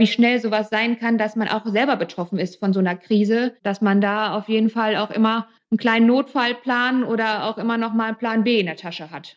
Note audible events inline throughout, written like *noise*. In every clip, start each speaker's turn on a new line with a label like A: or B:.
A: wie schnell sowas sein kann, dass man auch selber betroffen ist von so einer Krise, dass man da auf jeden Fall auch immer einen kleinen Notfallplan oder auch immer noch mal einen Plan B in der Tasche hat.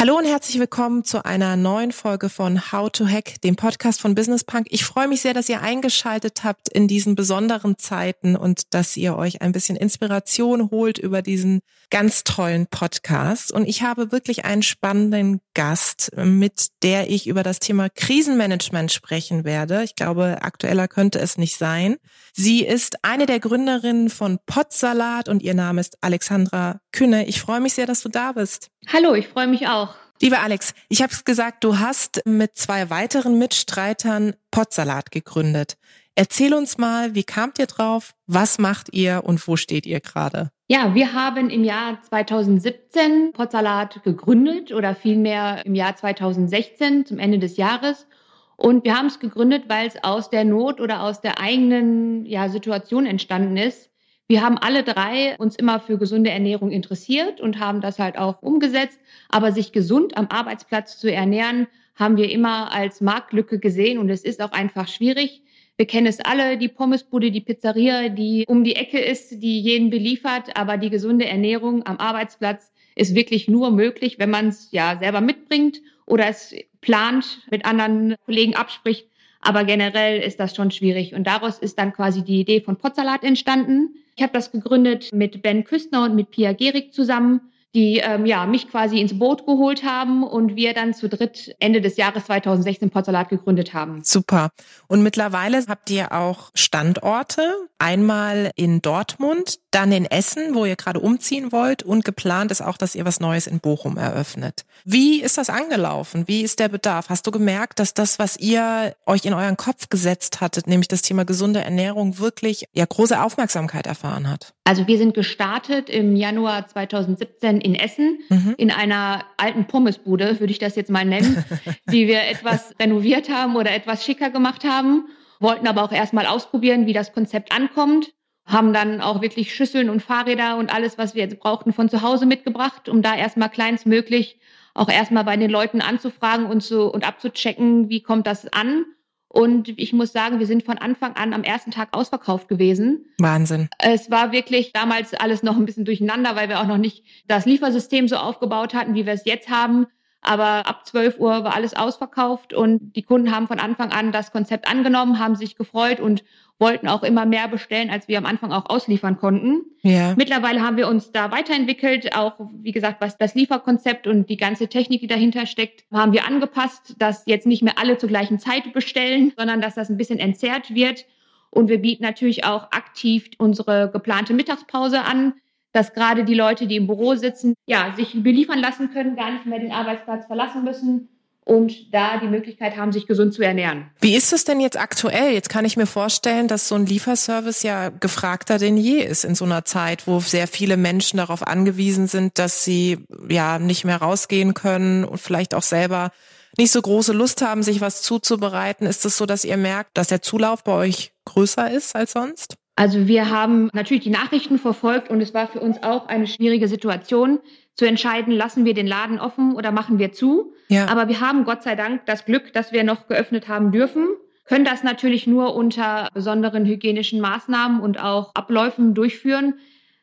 B: Hallo und herzlich willkommen zu einer neuen Folge von How to Hack, dem Podcast von Business Punk. Ich freue mich sehr, dass ihr eingeschaltet habt in diesen besonderen Zeiten und dass ihr euch ein bisschen Inspiration holt über diesen ganz tollen Podcast. Und ich habe wirklich einen spannenden Gast, mit der ich über das Thema Krisenmanagement sprechen werde. Ich glaube, aktueller könnte es nicht sein. Sie ist eine der Gründerinnen von Potsalat und ihr Name ist Alexandra Künne. Ich freue mich sehr, dass du da bist.
A: Hallo, ich freue mich auch.
B: Lieber Alex, ich habe es gesagt, du hast mit zwei weiteren Mitstreitern Potsalat gegründet. Erzähl uns mal, wie kamt ihr drauf? Was macht ihr und wo steht ihr gerade?
A: Ja, wir haben im Jahr 2017 Potsalat gegründet oder vielmehr im Jahr 2016 zum Ende des Jahres. Und wir haben es gegründet, weil es aus der Not oder aus der eigenen ja, Situation entstanden ist. Wir haben alle drei uns immer für gesunde Ernährung interessiert und haben das halt auch umgesetzt. Aber sich gesund am Arbeitsplatz zu ernähren, haben wir immer als Marktlücke gesehen und es ist auch einfach schwierig. Wir kennen es alle, die Pommesbude, die Pizzeria, die um die Ecke ist, die jeden beliefert. Aber die gesunde Ernährung am Arbeitsplatz ist wirklich nur möglich, wenn man es ja selber mitbringt oder es plant, mit anderen Kollegen abspricht. Aber generell ist das schon schwierig. Und daraus ist dann quasi die Idee von Potsalat entstanden. Ich habe das gegründet mit Ben Küstner und mit Pia Gehrig zusammen die ähm, ja, mich quasi ins Boot geholt haben und wir dann zu dritt Ende des Jahres 2016 Potsalat gegründet haben.
B: Super. Und mittlerweile habt ihr auch Standorte, einmal in Dortmund, dann in Essen, wo ihr gerade umziehen wollt und geplant ist auch, dass ihr was Neues in Bochum eröffnet. Wie ist das angelaufen? Wie ist der Bedarf? Hast du gemerkt, dass das, was ihr euch in euren Kopf gesetzt hattet, nämlich das Thema gesunde Ernährung, wirklich ja große Aufmerksamkeit erfahren hat?
A: Also wir sind gestartet im Januar 2017 in Essen, mhm. in einer alten Pommesbude, würde ich das jetzt mal nennen, *laughs* die wir etwas renoviert haben oder etwas schicker gemacht haben, wollten aber auch erstmal ausprobieren, wie das Konzept ankommt, haben dann auch wirklich Schüsseln und Fahrräder und alles, was wir jetzt brauchten, von zu Hause mitgebracht, um da erstmal kleinstmöglich auch erstmal bei den Leuten anzufragen und, so, und abzuchecken, wie kommt das an und ich muss sagen, wir sind von Anfang an am ersten Tag ausverkauft gewesen.
B: Wahnsinn.
A: Es war wirklich damals alles noch ein bisschen durcheinander, weil wir auch noch nicht das Liefersystem so aufgebaut hatten, wie wir es jetzt haben. Aber ab 12 Uhr war alles ausverkauft und die Kunden haben von Anfang an das Konzept angenommen, haben sich gefreut und wollten auch immer mehr bestellen, als wir am Anfang auch ausliefern konnten. Ja. Mittlerweile haben wir uns da weiterentwickelt, auch wie gesagt, was das Lieferkonzept und die ganze Technik, die dahinter steckt, haben wir angepasst, dass jetzt nicht mehr alle zur gleichen Zeit bestellen, sondern dass das ein bisschen entzerrt wird. Und wir bieten natürlich auch aktiv unsere geplante Mittagspause an dass gerade die Leute, die im Büro sitzen, ja, sich beliefern lassen können, gar nicht mehr den Arbeitsplatz verlassen müssen und da die Möglichkeit haben, sich gesund zu ernähren.
B: Wie ist es denn jetzt aktuell? Jetzt kann ich mir vorstellen, dass so ein Lieferservice ja gefragter denn je ist in so einer Zeit, wo sehr viele Menschen darauf angewiesen sind, dass sie ja nicht mehr rausgehen können und vielleicht auch selber nicht so große Lust haben, sich was zuzubereiten. Ist es so, dass ihr merkt, dass der Zulauf bei euch größer ist als sonst?
A: Also wir haben natürlich die Nachrichten verfolgt und es war für uns auch eine schwierige Situation zu entscheiden, lassen wir den Laden offen oder machen wir zu. Ja. Aber wir haben Gott sei Dank das Glück, dass wir noch geöffnet haben dürfen, können das natürlich nur unter besonderen hygienischen Maßnahmen und auch Abläufen durchführen,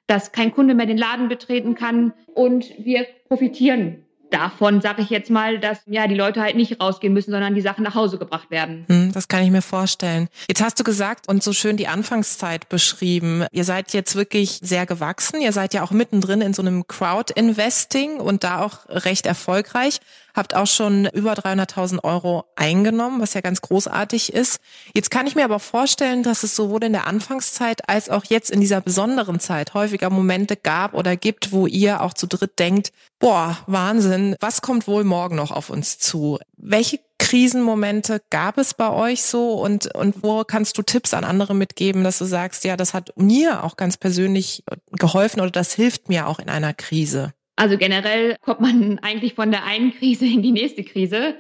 A: dass kein Kunde mehr den Laden betreten kann und wir profitieren davon, sage ich jetzt mal, dass ja die Leute halt nicht rausgehen müssen, sondern die Sachen nach Hause gebracht werden.
B: Hm, das kann ich mir vorstellen. Jetzt hast du gesagt und so schön die Anfangszeit beschrieben. Ihr seid jetzt wirklich sehr gewachsen. Ihr seid ja auch mittendrin in so einem Crowd-Investing und da auch recht erfolgreich. Habt auch schon über 300.000 Euro eingenommen, was ja ganz großartig ist. Jetzt kann ich mir aber vorstellen, dass es sowohl in der Anfangszeit als auch jetzt in dieser besonderen Zeit häufiger Momente gab oder gibt, wo ihr auch zu dritt denkt, boah, Wahnsinn, was kommt wohl morgen noch auf uns zu? Welche Krisenmomente gab es bei euch so und, und wo kannst du Tipps an andere mitgeben, dass du sagst, ja, das hat mir auch ganz persönlich geholfen oder das hilft mir auch in einer Krise?
A: Also generell kommt man eigentlich von der einen Krise in die nächste Krise.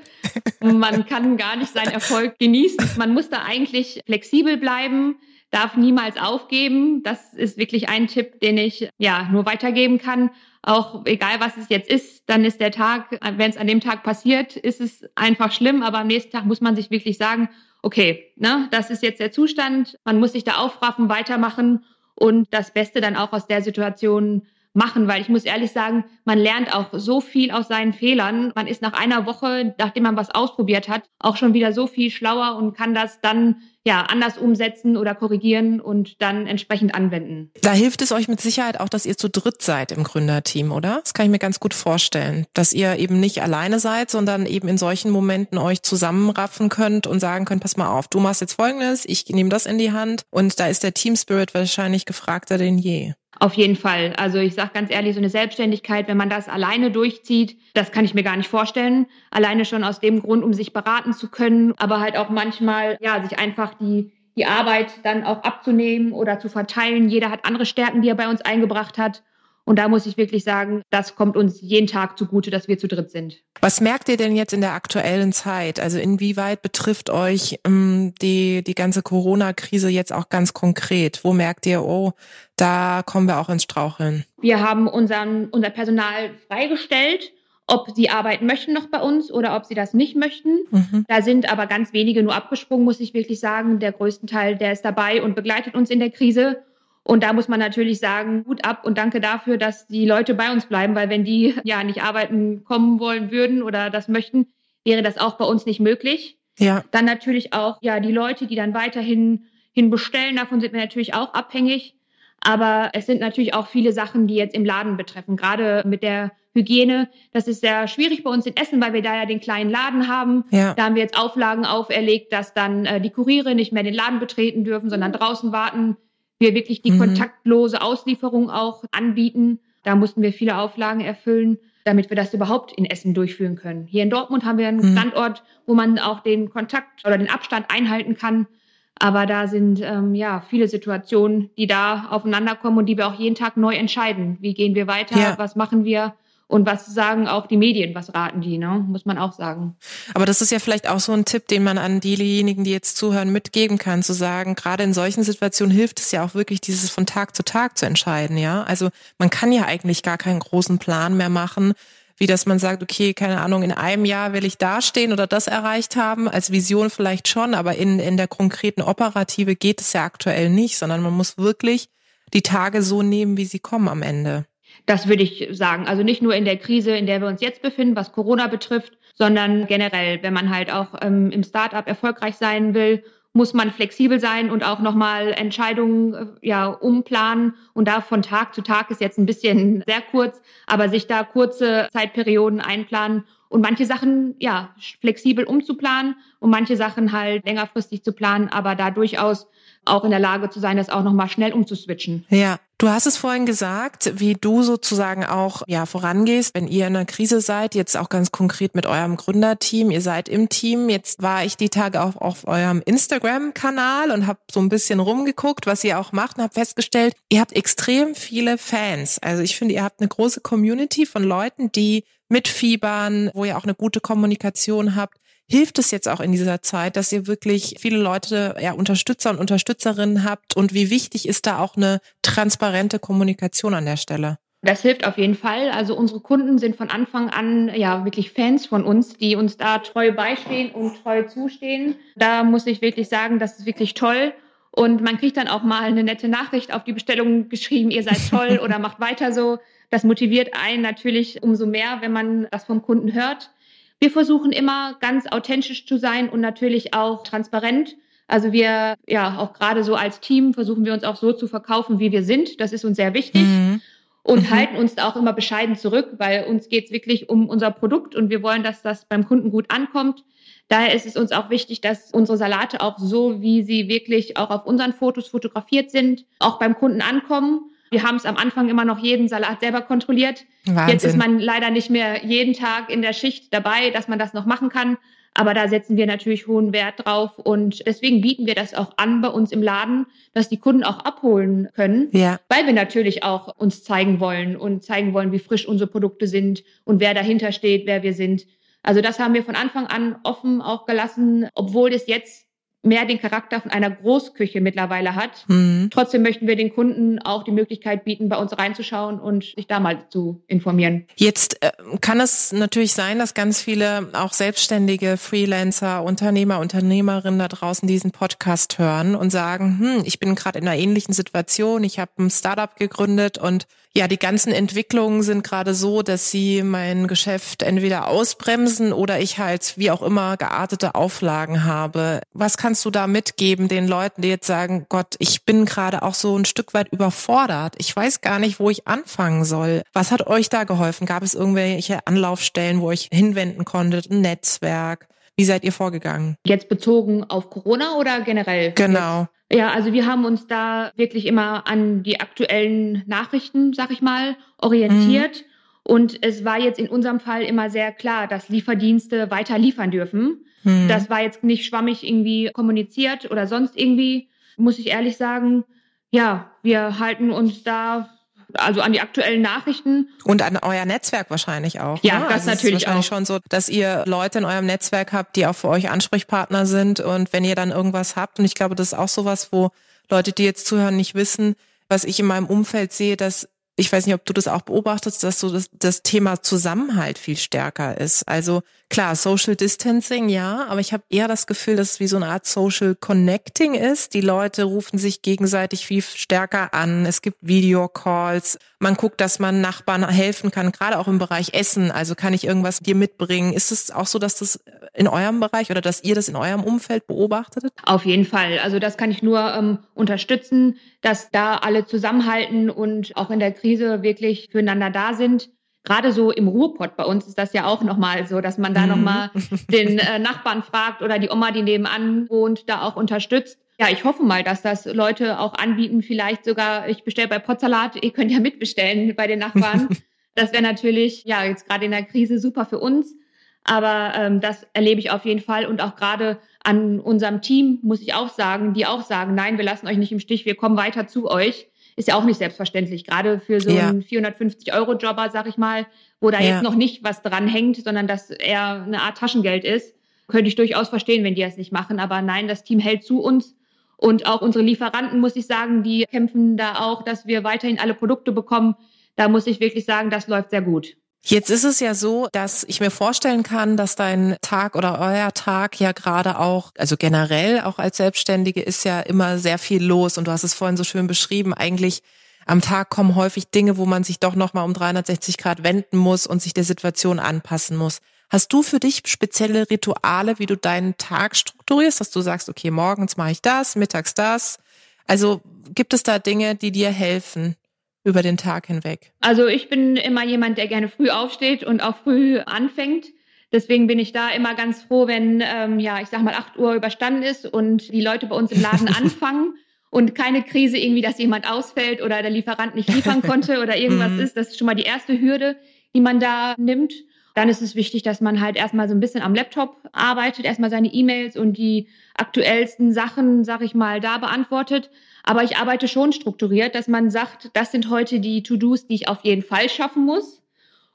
A: Man kann gar nicht seinen Erfolg genießen. Man muss da eigentlich flexibel bleiben, darf niemals aufgeben. Das ist wirklich ein Tipp, den ich ja nur weitergeben kann. Auch egal, was es jetzt ist, dann ist der Tag, wenn es an dem Tag passiert, ist es einfach schlimm. Aber am nächsten Tag muss man sich wirklich sagen, okay, ne, das ist jetzt der Zustand. Man muss sich da aufraffen, weitermachen und das Beste dann auch aus der Situation machen, weil ich muss ehrlich sagen, man lernt auch so viel aus seinen Fehlern. Man ist nach einer Woche, nachdem man was ausprobiert hat, auch schon wieder so viel schlauer und kann das dann ja anders umsetzen oder korrigieren und dann entsprechend anwenden.
B: Da hilft es euch mit Sicherheit auch, dass ihr zu dritt seid im Gründerteam, oder? Das kann ich mir ganz gut vorstellen, dass ihr eben nicht alleine seid, sondern eben in solchen Momenten euch zusammenraffen könnt und sagen könnt, pass mal auf, du machst jetzt Folgendes, ich nehme das in die Hand und da ist der Team Spirit wahrscheinlich gefragter denn je.
A: Auf jeden Fall. Also ich sage ganz ehrlich, so eine Selbstständigkeit, wenn man das alleine durchzieht, das kann ich mir gar nicht vorstellen. Alleine schon aus dem Grund, um sich beraten zu können, aber halt auch manchmal, ja, sich einfach die, die Arbeit dann auch abzunehmen oder zu verteilen. Jeder hat andere Stärken, die er bei uns eingebracht hat. Und da muss ich wirklich sagen, das kommt uns jeden Tag zugute, dass wir zu dritt sind.
B: Was merkt ihr denn jetzt in der aktuellen Zeit? Also inwieweit betrifft euch ähm, die, die ganze Corona-Krise jetzt auch ganz konkret? Wo merkt ihr, oh, da kommen wir auch ins Straucheln?
A: Wir haben unseren, unser Personal freigestellt ob sie arbeiten möchten noch bei uns oder ob sie das nicht möchten. Mhm. Da sind aber ganz wenige nur abgesprungen, muss ich wirklich sagen. Der größte Teil, der ist dabei und begleitet uns in der Krise. Und da muss man natürlich sagen, gut ab und danke dafür, dass die Leute bei uns bleiben, weil wenn die ja nicht arbeiten kommen wollen würden oder das möchten, wäre das auch bei uns nicht möglich. Ja. Dann natürlich auch ja die Leute, die dann weiterhin hin bestellen, davon sind wir natürlich auch abhängig. Aber es sind natürlich auch viele Sachen, die jetzt im Laden betreffen. Gerade mit der Hygiene. Das ist sehr schwierig bei uns in Essen, weil wir da ja den kleinen Laden haben. Ja. Da haben wir jetzt Auflagen auferlegt, dass dann äh, die Kuriere nicht mehr den Laden betreten dürfen, sondern draußen warten wir wirklich die mhm. kontaktlose Auslieferung auch anbieten. Da mussten wir viele Auflagen erfüllen, damit wir das überhaupt in Essen durchführen können. Hier in Dortmund haben wir einen mhm. Standort, wo man auch den Kontakt oder den Abstand einhalten kann. Aber da sind ähm, ja viele Situationen, die da aufeinander kommen und die wir auch jeden Tag neu entscheiden. Wie gehen wir weiter? Ja. Was machen wir? Und was sagen auch die Medien, was raten die, ne? muss man auch sagen.
B: Aber das ist ja vielleicht auch so ein Tipp, den man an diejenigen, die jetzt zuhören, mitgeben kann, zu sagen, gerade in solchen Situationen hilft es ja auch wirklich, dieses von Tag zu Tag zu entscheiden, ja. Also man kann ja eigentlich gar keinen großen Plan mehr machen, wie dass man sagt, okay, keine Ahnung, in einem Jahr will ich dastehen oder das erreicht haben, als Vision vielleicht schon, aber in, in der konkreten Operative geht es ja aktuell nicht, sondern man muss wirklich die Tage so nehmen, wie sie kommen am Ende.
A: Das würde ich sagen. Also nicht nur in der Krise, in der wir uns jetzt befinden, was Corona betrifft, sondern generell, wenn man halt auch ähm, im Startup erfolgreich sein will, muss man flexibel sein und auch nochmal Entscheidungen äh, ja umplanen. Und da von Tag zu Tag ist jetzt ein bisschen *laughs* sehr kurz, aber sich da kurze Zeitperioden einplanen und manche Sachen ja flexibel umzuplanen und manche Sachen halt längerfristig zu planen, aber da durchaus auch in der Lage zu sein, das auch nochmal schnell umzuswitchen.
B: Ja, Du hast es vorhin gesagt, wie du sozusagen auch ja vorangehst, wenn ihr in einer Krise seid, jetzt auch ganz konkret mit eurem Gründerteam, ihr seid im Team. Jetzt war ich die Tage auch auf eurem Instagram-Kanal und habe so ein bisschen rumgeguckt, was ihr auch macht und habe festgestellt, ihr habt extrem viele Fans. Also ich finde, ihr habt eine große Community von Leuten, die mitfiebern, wo ihr auch eine gute Kommunikation habt. Hilft es jetzt auch in dieser Zeit, dass ihr wirklich viele Leute, ja, Unterstützer und Unterstützerinnen habt? Und wie wichtig ist da auch eine transparente Kommunikation an der Stelle?
A: Das hilft auf jeden Fall. Also unsere Kunden sind von Anfang an ja wirklich Fans von uns, die uns da treu beistehen und treu zustehen. Da muss ich wirklich sagen, das ist wirklich toll. Und man kriegt dann auch mal eine nette Nachricht auf die Bestellung geschrieben, ihr seid toll *laughs* oder macht weiter so. Das motiviert einen natürlich umso mehr, wenn man das vom Kunden hört. Wir versuchen immer ganz authentisch zu sein und natürlich auch transparent. Also wir, ja, auch gerade so als Team versuchen wir uns auch so zu verkaufen, wie wir sind. Das ist uns sehr wichtig. Mhm. und mhm. halten uns da auch immer bescheiden zurück, weil uns geht es wirklich um unser Produkt und wir wollen, dass das beim Kunden gut ankommt. Daher ist es uns auch wichtig, dass unsere Salate auch so, wie sie wirklich auch auf unseren Fotos fotografiert sind, auch beim Kunden ankommen. Wir haben es am Anfang immer noch jeden Salat selber kontrolliert. Wahnsinn. Jetzt ist man leider nicht mehr jeden Tag in der Schicht dabei, dass man das noch machen kann. Aber da setzen wir natürlich hohen Wert drauf und deswegen bieten wir das auch an bei uns im Laden, dass die Kunden auch abholen können, ja. weil wir natürlich auch uns zeigen wollen und zeigen wollen, wie frisch unsere Produkte sind und wer dahinter steht, wer wir sind. Also das haben wir von Anfang an offen auch gelassen, obwohl es jetzt mehr den Charakter von einer Großküche mittlerweile hat. Mhm. Trotzdem möchten wir den Kunden auch die Möglichkeit bieten, bei uns reinzuschauen und sich da mal zu informieren.
B: Jetzt äh, kann es natürlich sein, dass ganz viele auch selbstständige Freelancer, Unternehmer, Unternehmerinnen da draußen diesen Podcast hören und sagen, hm, ich bin gerade in einer ähnlichen Situation, ich habe ein Startup gegründet und ja, die ganzen Entwicklungen sind gerade so, dass sie mein Geschäft entweder ausbremsen oder ich halt wie auch immer geartete Auflagen habe. Was kannst du da mitgeben den Leuten, die jetzt sagen, Gott, ich bin gerade auch so ein Stück weit überfordert. Ich weiß gar nicht, wo ich anfangen soll. Was hat euch da geholfen? Gab es irgendwelche Anlaufstellen, wo ich hinwenden konntet, ein Netzwerk? Wie seid ihr vorgegangen?
A: Jetzt bezogen auf Corona oder generell?
B: Genau.
A: Ja, also wir haben uns da wirklich immer an die aktuellen Nachrichten, sag ich mal, orientiert. Mhm. Und es war jetzt in unserem Fall immer sehr klar, dass Lieferdienste weiter liefern dürfen. Mhm. Das war jetzt nicht schwammig irgendwie kommuniziert oder sonst irgendwie, muss ich ehrlich sagen. Ja, wir halten uns da also an die aktuellen Nachrichten.
B: Und an euer Netzwerk wahrscheinlich auch.
A: Ja, ne? das also natürlich
B: ist wahrscheinlich auch. schon so, dass ihr Leute in eurem Netzwerk habt, die auch für euch Ansprechpartner sind. Und wenn ihr dann irgendwas habt, und ich glaube, das ist auch sowas, wo Leute, die jetzt zuhören, nicht wissen, was ich in meinem Umfeld sehe, dass ich weiß nicht, ob du das auch beobachtest, dass so das, das Thema Zusammenhalt viel stärker ist. Also klar, Social Distancing, ja, aber ich habe eher das Gefühl, dass es wie so eine Art Social Connecting ist. Die Leute rufen sich gegenseitig viel stärker an. Es gibt Videocalls. Man guckt, dass man Nachbarn helfen kann, gerade auch im Bereich Essen. Also kann ich irgendwas dir mitbringen? Ist es auch so, dass das in eurem Bereich oder dass ihr das in eurem Umfeld beobachtet?
A: Auf jeden Fall. Also das kann ich nur ähm, unterstützen, dass da alle zusammenhalten und auch in der Krise wirklich füreinander da sind. Gerade so im Ruhrpott bei uns ist das ja auch nochmal so, dass man da mhm. nochmal den äh, Nachbarn fragt oder die Oma, die nebenan wohnt, da auch unterstützt. Ja, ich hoffe mal, dass das Leute auch anbieten. Vielleicht sogar, ich bestelle bei Potsalat, ihr könnt ja mitbestellen bei den Nachbarn. *laughs* Das wäre natürlich, ja, jetzt gerade in der Krise super für uns. Aber ähm, das erlebe ich auf jeden Fall. Und auch gerade an unserem Team muss ich auch sagen, die auch sagen, nein, wir lassen euch nicht im Stich, wir kommen weiter zu euch ist ja auch nicht selbstverständlich, gerade für so ja. einen 450-Euro-Jobber, sag ich mal, wo da ja. jetzt noch nicht was dran hängt, sondern dass er eine Art Taschengeld ist. Könnte ich durchaus verstehen, wenn die das nicht machen. Aber nein, das Team hält zu uns. Und auch unsere Lieferanten, muss ich sagen, die kämpfen da auch, dass wir weiterhin alle Produkte bekommen. Da muss ich wirklich sagen, das läuft sehr gut.
B: Jetzt ist es ja so, dass ich mir vorstellen kann, dass dein Tag oder euer Tag ja gerade auch, also generell auch als Selbstständige ist ja immer sehr viel los und du hast es vorhin so schön beschrieben, eigentlich am Tag kommen häufig Dinge, wo man sich doch nochmal um 360 Grad wenden muss und sich der Situation anpassen muss. Hast du für dich spezielle Rituale, wie du deinen Tag strukturierst, dass du sagst, okay, morgens mache ich das, mittags das? Also gibt es da Dinge, die dir helfen? Über den Tag hinweg?
A: Also ich bin immer jemand, der gerne früh aufsteht und auch früh anfängt. Deswegen bin ich da immer ganz froh, wenn, ähm, ja, ich sag mal, 8 Uhr überstanden ist und die Leute bei uns im Laden *laughs* anfangen und keine Krise irgendwie, dass jemand ausfällt oder der Lieferant nicht liefern konnte *laughs* oder irgendwas mhm. ist. Das ist schon mal die erste Hürde, die man da nimmt. Dann ist es wichtig, dass man halt erstmal so ein bisschen am Laptop arbeitet, erstmal seine E-Mails und die aktuellsten Sachen, sag ich mal, da beantwortet. Aber ich arbeite schon strukturiert, dass man sagt, das sind heute die To-Dos, die ich auf jeden Fall schaffen muss.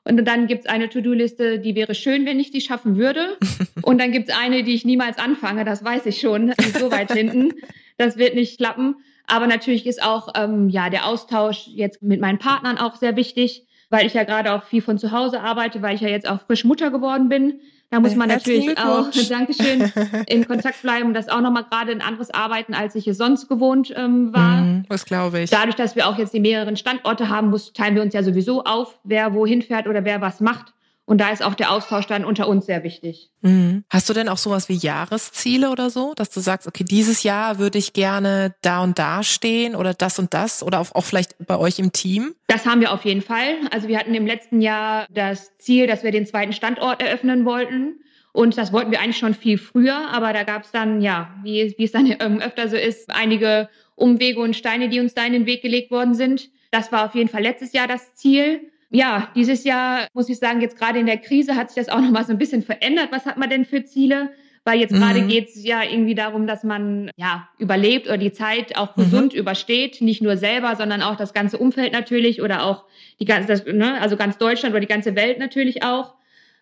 A: Und dann gibt's eine To-Do-Liste, die wäre schön, wenn ich die schaffen würde. *laughs* Und dann gibt's eine, die ich niemals anfange, das weiß ich schon, so weit hinten. Das wird nicht klappen. Aber natürlich ist auch ähm, ja der Austausch jetzt mit meinen Partnern auch sehr wichtig, weil ich ja gerade auch viel von zu Hause arbeite, weil ich ja jetzt auch frisch Mutter geworden bin. Da muss man natürlich auch, *laughs* Dankeschön, in *laughs* Kontakt bleiben. Das auch nochmal gerade ein anderes Arbeiten, als ich es sonst gewohnt ähm, war.
B: Mhm, das glaube ich.
A: Dadurch, dass wir auch jetzt die mehreren Standorte haben, muss, teilen wir uns ja sowieso auf, wer wohin fährt oder wer was macht. Und da ist auch der Austausch dann unter uns sehr wichtig.
B: Mhm. Hast du denn auch sowas wie Jahresziele oder so, dass du sagst, okay, dieses Jahr würde ich gerne da und da stehen oder das und das oder auch vielleicht bei euch im Team?
A: Das haben wir auf jeden Fall. Also wir hatten im letzten Jahr das Ziel, dass wir den zweiten Standort eröffnen wollten. Und das wollten wir eigentlich schon viel früher, aber da gab es dann, ja, wie, wie es dann *laughs* öfter so ist, einige Umwege und Steine, die uns da in den Weg gelegt worden sind. Das war auf jeden Fall letztes Jahr das Ziel ja, dieses Jahr muss ich sagen, jetzt gerade in der Krise hat sich das auch noch mal so ein bisschen verändert. Was hat man denn für Ziele? Weil jetzt mhm. gerade geht es ja irgendwie darum, dass man ja überlebt oder die Zeit auch mhm. gesund mhm. übersteht, nicht nur selber, sondern auch das ganze Umfeld natürlich oder auch die ganze, das, ne, also ganz Deutschland oder die ganze Welt natürlich auch.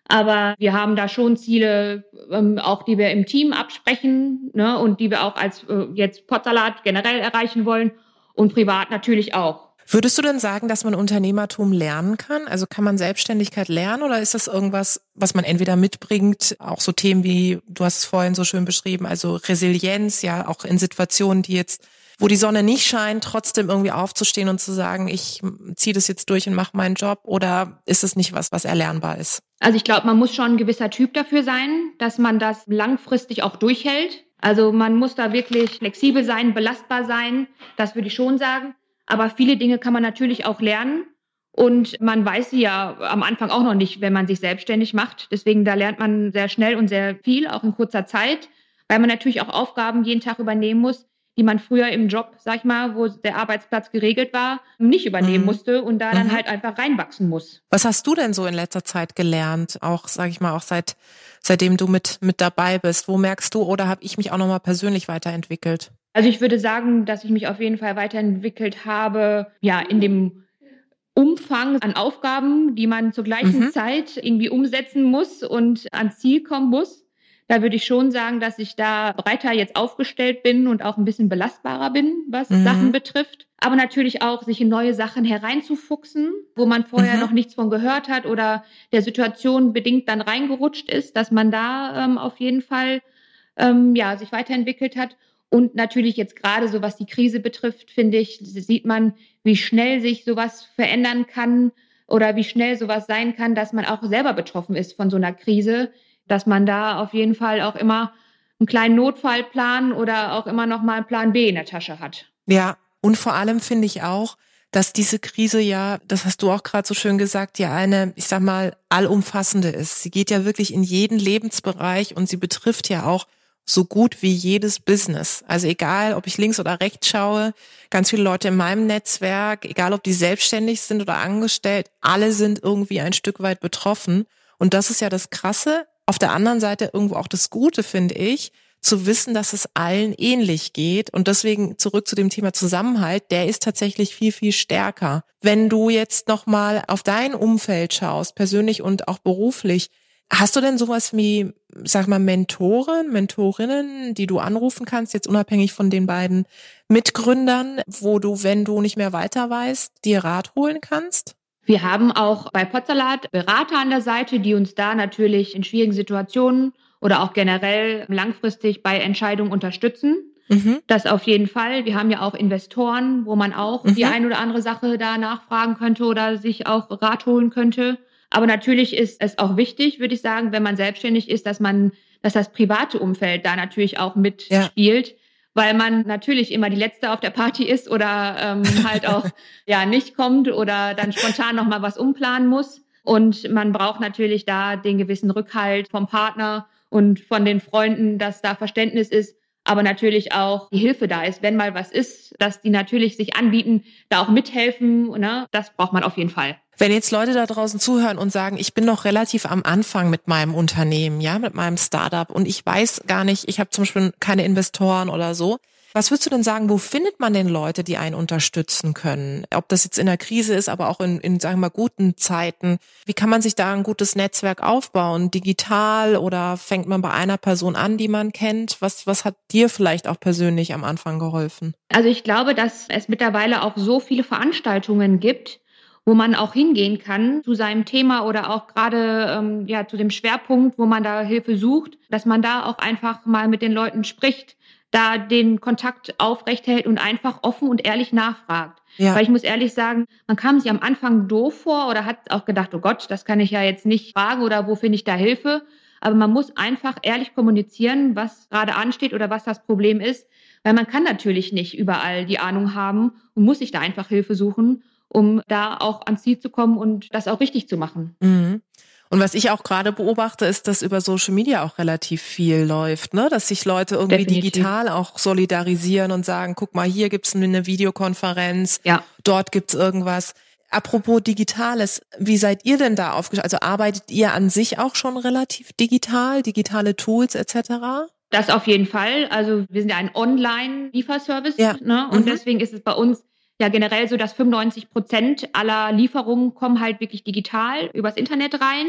A: Aber wir haben da schon Ziele, ähm, auch die wir im Team absprechen ne, und die wir auch als äh, jetzt Potsalat generell erreichen wollen und privat natürlich auch.
B: Würdest du denn sagen, dass man Unternehmertum lernen kann? Also kann man Selbstständigkeit lernen oder ist das irgendwas, was man entweder mitbringt, auch so Themen wie, du hast es vorhin so schön beschrieben, also Resilienz, ja, auch in Situationen, die jetzt, wo die Sonne nicht scheint, trotzdem irgendwie aufzustehen und zu sagen, ich ziehe das jetzt durch und mache meinen Job oder ist es nicht was, was erlernbar ist?
A: Also ich glaube, man muss schon ein gewisser Typ dafür sein, dass man das langfristig auch durchhält. Also man muss da wirklich flexibel sein, belastbar sein, das würde ich schon sagen. Aber viele Dinge kann man natürlich auch lernen. Und man weiß sie ja am Anfang auch noch nicht, wenn man sich selbstständig macht. Deswegen, da lernt man sehr schnell und sehr viel, auch in kurzer Zeit, weil man natürlich auch Aufgaben jeden Tag übernehmen muss, die man früher im Job, sag ich mal, wo der Arbeitsplatz geregelt war, nicht übernehmen mhm. musste und da dann mhm. halt einfach reinwachsen muss.
B: Was hast du denn so in letzter Zeit gelernt? Auch, sag ich mal, auch seit, seitdem du mit, mit dabei bist. Wo merkst du oder habe ich mich auch nochmal persönlich weiterentwickelt?
A: Also ich würde sagen, dass ich mich auf jeden Fall weiterentwickelt habe, ja, in dem Umfang an Aufgaben, die man zur gleichen mhm. Zeit irgendwie umsetzen muss und ans Ziel kommen muss. Da würde ich schon sagen, dass ich da breiter jetzt aufgestellt bin und auch ein bisschen belastbarer bin, was mhm. Sachen betrifft. Aber natürlich auch, sich in neue Sachen hereinzufuchsen, wo man vorher mhm. noch nichts von gehört hat oder der Situation bedingt dann reingerutscht ist, dass man da ähm, auf jeden Fall ähm, ja, sich weiterentwickelt hat. Und natürlich jetzt gerade so, was die Krise betrifft, finde ich, sieht man, wie schnell sich sowas verändern kann oder wie schnell sowas sein kann, dass man auch selber betroffen ist von so einer Krise, dass man da auf jeden Fall auch immer einen kleinen Notfallplan oder auch immer noch mal einen Plan B in der Tasche hat.
B: Ja, und vor allem finde ich auch, dass diese Krise ja, das hast du auch gerade so schön gesagt, ja eine, ich sag mal, allumfassende ist. Sie geht ja wirklich in jeden Lebensbereich und sie betrifft ja auch so gut wie jedes Business. Also egal, ob ich links oder rechts schaue, ganz viele Leute in meinem Netzwerk, egal ob die selbstständig sind oder angestellt, alle sind irgendwie ein Stück weit betroffen. Und das ist ja das Krasse. Auf der anderen Seite irgendwo auch das Gute, finde ich, zu wissen, dass es allen ähnlich geht. Und deswegen zurück zu dem Thema Zusammenhalt, der ist tatsächlich viel, viel stärker. Wenn du jetzt nochmal auf dein Umfeld schaust, persönlich und auch beruflich, Hast du denn sowas wie, sag mal, Mentoren, Mentorinnen, die du anrufen kannst, jetzt unabhängig von den beiden Mitgründern, wo du, wenn du nicht mehr weiter weißt, dir Rat holen kannst?
A: Wir haben auch bei Potsalat Berater an der Seite, die uns da natürlich in schwierigen Situationen oder auch generell langfristig bei Entscheidungen unterstützen. Mhm. Das auf jeden Fall. Wir haben ja auch Investoren, wo man auch mhm. die ein oder andere Sache da nachfragen könnte oder sich auch Rat holen könnte. Aber natürlich ist es auch wichtig, würde ich sagen, wenn man selbstständig ist, dass man, dass das private Umfeld da natürlich auch mitspielt. Ja. Weil man natürlich immer die Letzte auf der Party ist oder ähm, *laughs* halt auch ja nicht kommt oder dann spontan nochmal was umplanen muss. Und man braucht natürlich da den gewissen Rückhalt vom Partner und von den Freunden, dass da Verständnis ist, aber natürlich auch die Hilfe da ist, wenn mal was ist, dass die natürlich sich anbieten, da auch mithelfen. Ne? Das braucht man auf jeden Fall.
B: Wenn jetzt Leute da draußen zuhören und sagen, ich bin noch relativ am Anfang mit meinem Unternehmen, ja, mit meinem Startup und ich weiß gar nicht, ich habe zum Beispiel keine Investoren oder so. Was würdest du denn sagen, wo findet man denn Leute, die einen unterstützen können? Ob das jetzt in der Krise ist, aber auch in, in sagen wir mal, guten Zeiten. Wie kann man sich da ein gutes Netzwerk aufbauen? Digital oder fängt man bei einer Person an, die man kennt? Was, was hat dir vielleicht auch persönlich am Anfang geholfen?
A: Also ich glaube, dass es mittlerweile auch so viele Veranstaltungen gibt, wo man auch hingehen kann zu seinem Thema oder auch gerade ähm, ja zu dem Schwerpunkt, wo man da Hilfe sucht, dass man da auch einfach mal mit den Leuten spricht. Da den Kontakt aufrechterhält und einfach offen und ehrlich nachfragt. Ja. Weil ich muss ehrlich sagen, man kam sich am Anfang doof vor oder hat auch gedacht, oh Gott, das kann ich ja jetzt nicht fragen oder wo finde ich da Hilfe? Aber man muss einfach ehrlich kommunizieren, was gerade ansteht oder was das Problem ist. Weil man kann natürlich nicht überall die Ahnung haben und muss sich da einfach Hilfe suchen, um da auch ans Ziel zu kommen und das auch richtig zu machen.
B: Mhm. Und was ich auch gerade beobachte, ist, dass über Social Media auch relativ viel läuft, ne? Dass sich Leute irgendwie Definitiv. digital auch solidarisieren und sagen, guck mal, hier gibt's eine Videokonferenz, ja. dort gibt's irgendwas. Apropos Digitales, wie seid ihr denn da aufgestellt? Also arbeitet ihr an sich auch schon relativ digital, digitale Tools etc.?
A: Das auf jeden Fall. Also wir sind ja ein Online-Lieferservice ja. ne? und mhm. deswegen ist es bei uns ja generell so, dass 95 Prozent aller Lieferungen kommen halt wirklich digital übers Internet rein.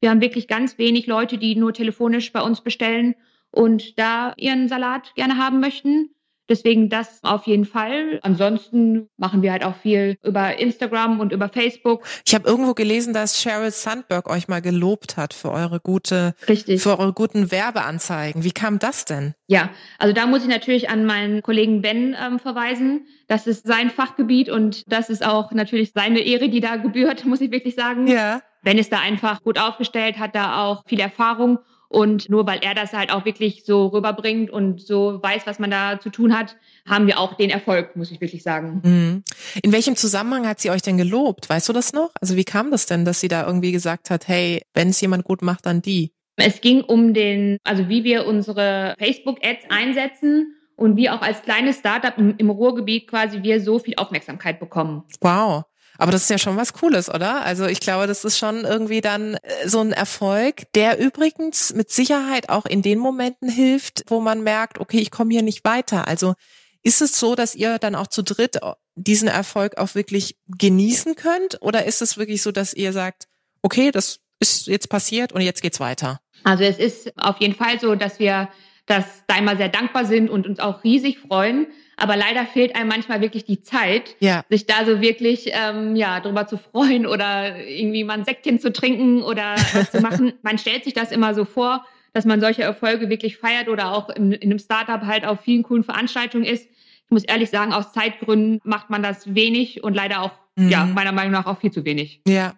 A: Wir haben wirklich ganz wenig Leute, die nur telefonisch bei uns bestellen und da ihren Salat gerne haben möchten. Deswegen das auf jeden Fall. Ansonsten machen wir halt auch viel über Instagram und über Facebook.
B: Ich habe irgendwo gelesen, dass Sheryl Sandberg euch mal gelobt hat für eure gute, Richtig. für eure guten Werbeanzeigen. Wie kam das denn?
A: Ja, also da muss ich natürlich an meinen Kollegen Ben ähm, verweisen. Das ist sein Fachgebiet und das ist auch natürlich seine Ehre, die da gebührt, *laughs* muss ich wirklich sagen. Ja. Ben ist da einfach gut aufgestellt, hat da auch viel Erfahrung und nur weil er das halt auch wirklich so rüberbringt und so weiß, was man da zu tun hat, haben wir auch den Erfolg, muss ich wirklich sagen.
B: Mhm. In welchem Zusammenhang hat sie euch denn gelobt? Weißt du das noch? Also wie kam das denn, dass sie da irgendwie gesagt hat, hey, wenn es jemand gut macht, dann die?
A: Es ging um den, also wie wir unsere Facebook-Ads einsetzen und wie auch als kleines Startup im, im Ruhrgebiet quasi wir so viel Aufmerksamkeit bekommen.
B: Wow. Aber das ist ja schon was Cooles, oder? Also ich glaube, das ist schon irgendwie dann äh, so ein Erfolg, der übrigens mit Sicherheit auch in den Momenten hilft, wo man merkt, okay, ich komme hier nicht weiter. Also ist es so, dass ihr dann auch zu dritt diesen Erfolg auch wirklich genießen könnt? Oder ist es wirklich so, dass ihr sagt, okay, das ist jetzt passiert und jetzt geht's weiter?
A: Also es ist auf jeden Fall so, dass wir dass da immer sehr dankbar sind und uns auch riesig freuen. Aber leider fehlt einem manchmal wirklich die Zeit, ja. sich da so wirklich ähm, ja drüber zu freuen oder irgendwie mal ein Säckchen zu trinken oder was zu machen. *laughs* Man stellt sich das immer so vor, dass man solche Erfolge wirklich feiert oder auch in, in einem Startup halt auf vielen coolen Veranstaltungen ist. Ich muss ehrlich sagen, aus Zeitgründen macht man das wenig und leider auch, mhm. ja, meiner Meinung nach auch viel zu wenig.
B: Ja.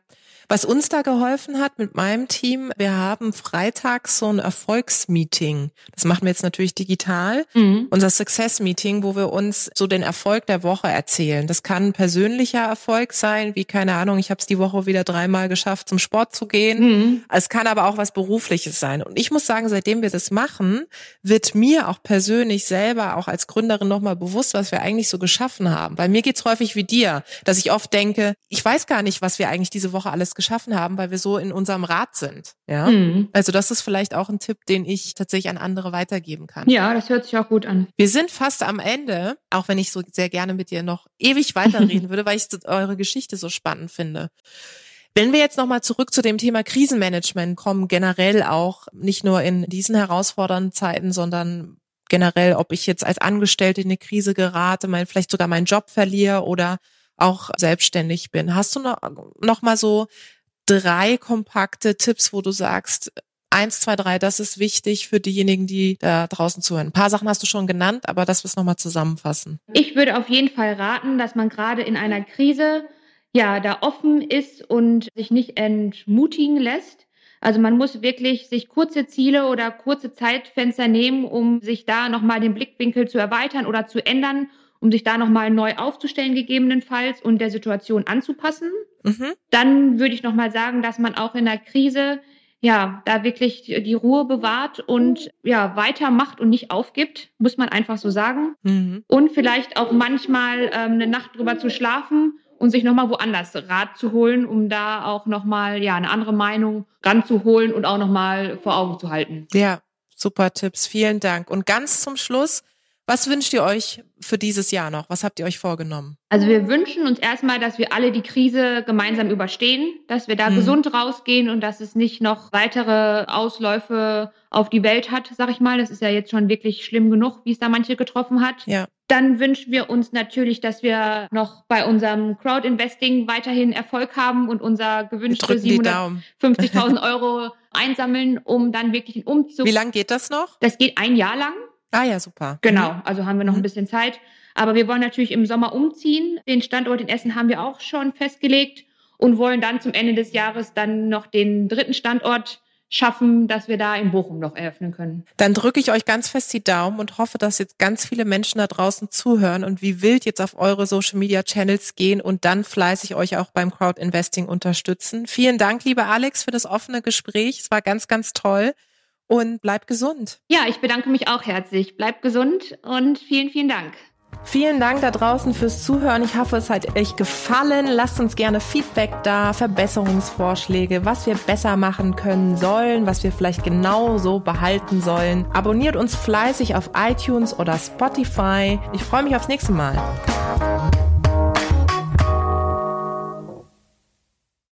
B: Was uns da geholfen hat mit meinem Team, wir haben freitags so ein Erfolgsmeeting. Das machen wir jetzt natürlich digital. Mhm. Unser Success Meeting, wo wir uns so den Erfolg der Woche erzählen. Das kann ein persönlicher Erfolg sein, wie keine Ahnung, ich habe es die Woche wieder dreimal geschafft, zum Sport zu gehen. Mhm. Es kann aber auch was berufliches sein. Und ich muss sagen, seitdem wir das machen, wird mir auch persönlich selber auch als Gründerin nochmal bewusst, was wir eigentlich so geschaffen haben. Bei mir geht's häufig wie dir, dass ich oft denke, ich weiß gar nicht, was wir eigentlich diese Woche alles geschaffen haben, weil wir so in unserem Rat sind. Ja. Mhm. Also das ist vielleicht auch ein Tipp, den ich tatsächlich an andere weitergeben kann.
A: Ja, das hört sich auch gut an.
B: Wir sind fast am Ende, auch wenn ich so sehr gerne mit dir noch ewig weiterreden *laughs* würde, weil ich eure Geschichte so spannend finde. Wenn wir jetzt nochmal zurück zu dem Thema Krisenmanagement kommen, generell auch nicht nur in diesen herausfordernden Zeiten, sondern generell, ob ich jetzt als Angestellte in eine Krise gerate, mein, vielleicht sogar meinen Job verliere oder auch selbstständig bin. Hast du noch, noch mal so drei kompakte Tipps, wo du sagst, eins, zwei, drei, das ist wichtig für diejenigen, die da draußen zuhören. Ein paar Sachen hast du schon genannt, aber das wirst nochmal zusammenfassen.
A: Ich würde auf jeden Fall raten, dass man gerade in einer Krise ja da offen ist und sich nicht entmutigen lässt. Also man muss wirklich sich kurze Ziele oder kurze Zeitfenster nehmen, um sich da nochmal den Blickwinkel zu erweitern oder zu ändern um sich da nochmal neu aufzustellen gegebenenfalls und der Situation anzupassen. Mhm. Dann würde ich nochmal sagen, dass man auch in der Krise ja, da wirklich die Ruhe bewahrt und ja, weitermacht und nicht aufgibt, muss man einfach so sagen. Mhm. Und vielleicht auch manchmal ähm, eine Nacht drüber zu schlafen und sich nochmal woanders Rat zu holen, um da auch nochmal ja, eine andere Meinung ranzuholen und auch nochmal vor Augen zu halten.
B: Ja, super Tipps. Vielen Dank. Und ganz zum Schluss, was wünscht ihr euch für dieses Jahr noch? Was habt ihr euch vorgenommen?
A: Also wir wünschen uns erstmal, dass wir alle die Krise gemeinsam überstehen, dass wir da hm. gesund rausgehen und dass es nicht noch weitere Ausläufe auf die Welt hat, sag ich mal. Das ist ja jetzt schon wirklich schlimm genug, wie es da manche getroffen hat. Ja. Dann wünschen wir uns natürlich, dass wir noch bei unserem Crowd-Investing weiterhin Erfolg haben und unser gewünschtes *laughs* 750.000 Euro einsammeln, um dann wirklich einen Umzug.
B: Wie lange geht das noch?
A: Das geht ein Jahr lang.
B: Ah ja, super.
A: Genau, mhm. also haben wir noch mhm. ein bisschen Zeit. Aber wir wollen natürlich im Sommer umziehen. Den Standort in Essen haben wir auch schon festgelegt und wollen dann zum Ende des Jahres dann noch den dritten Standort schaffen, dass wir da in Bochum noch eröffnen können.
B: Dann drücke ich euch ganz fest die Daumen und hoffe, dass jetzt ganz viele Menschen da draußen zuhören und wie wild jetzt auf eure Social Media Channels gehen und dann fleißig euch auch beim Crowd Investing unterstützen. Vielen Dank, lieber Alex, für das offene Gespräch. Es war ganz, ganz toll und bleib gesund.
A: Ja, ich bedanke mich auch herzlich. Bleib gesund und vielen, vielen Dank.
B: Vielen Dank da draußen fürs Zuhören. Ich hoffe, es hat euch gefallen. Lasst uns gerne Feedback da, Verbesserungsvorschläge, was wir besser machen können sollen, was wir vielleicht genau so behalten sollen. Abonniert uns fleißig auf iTunes oder Spotify. Ich freue mich aufs nächste Mal.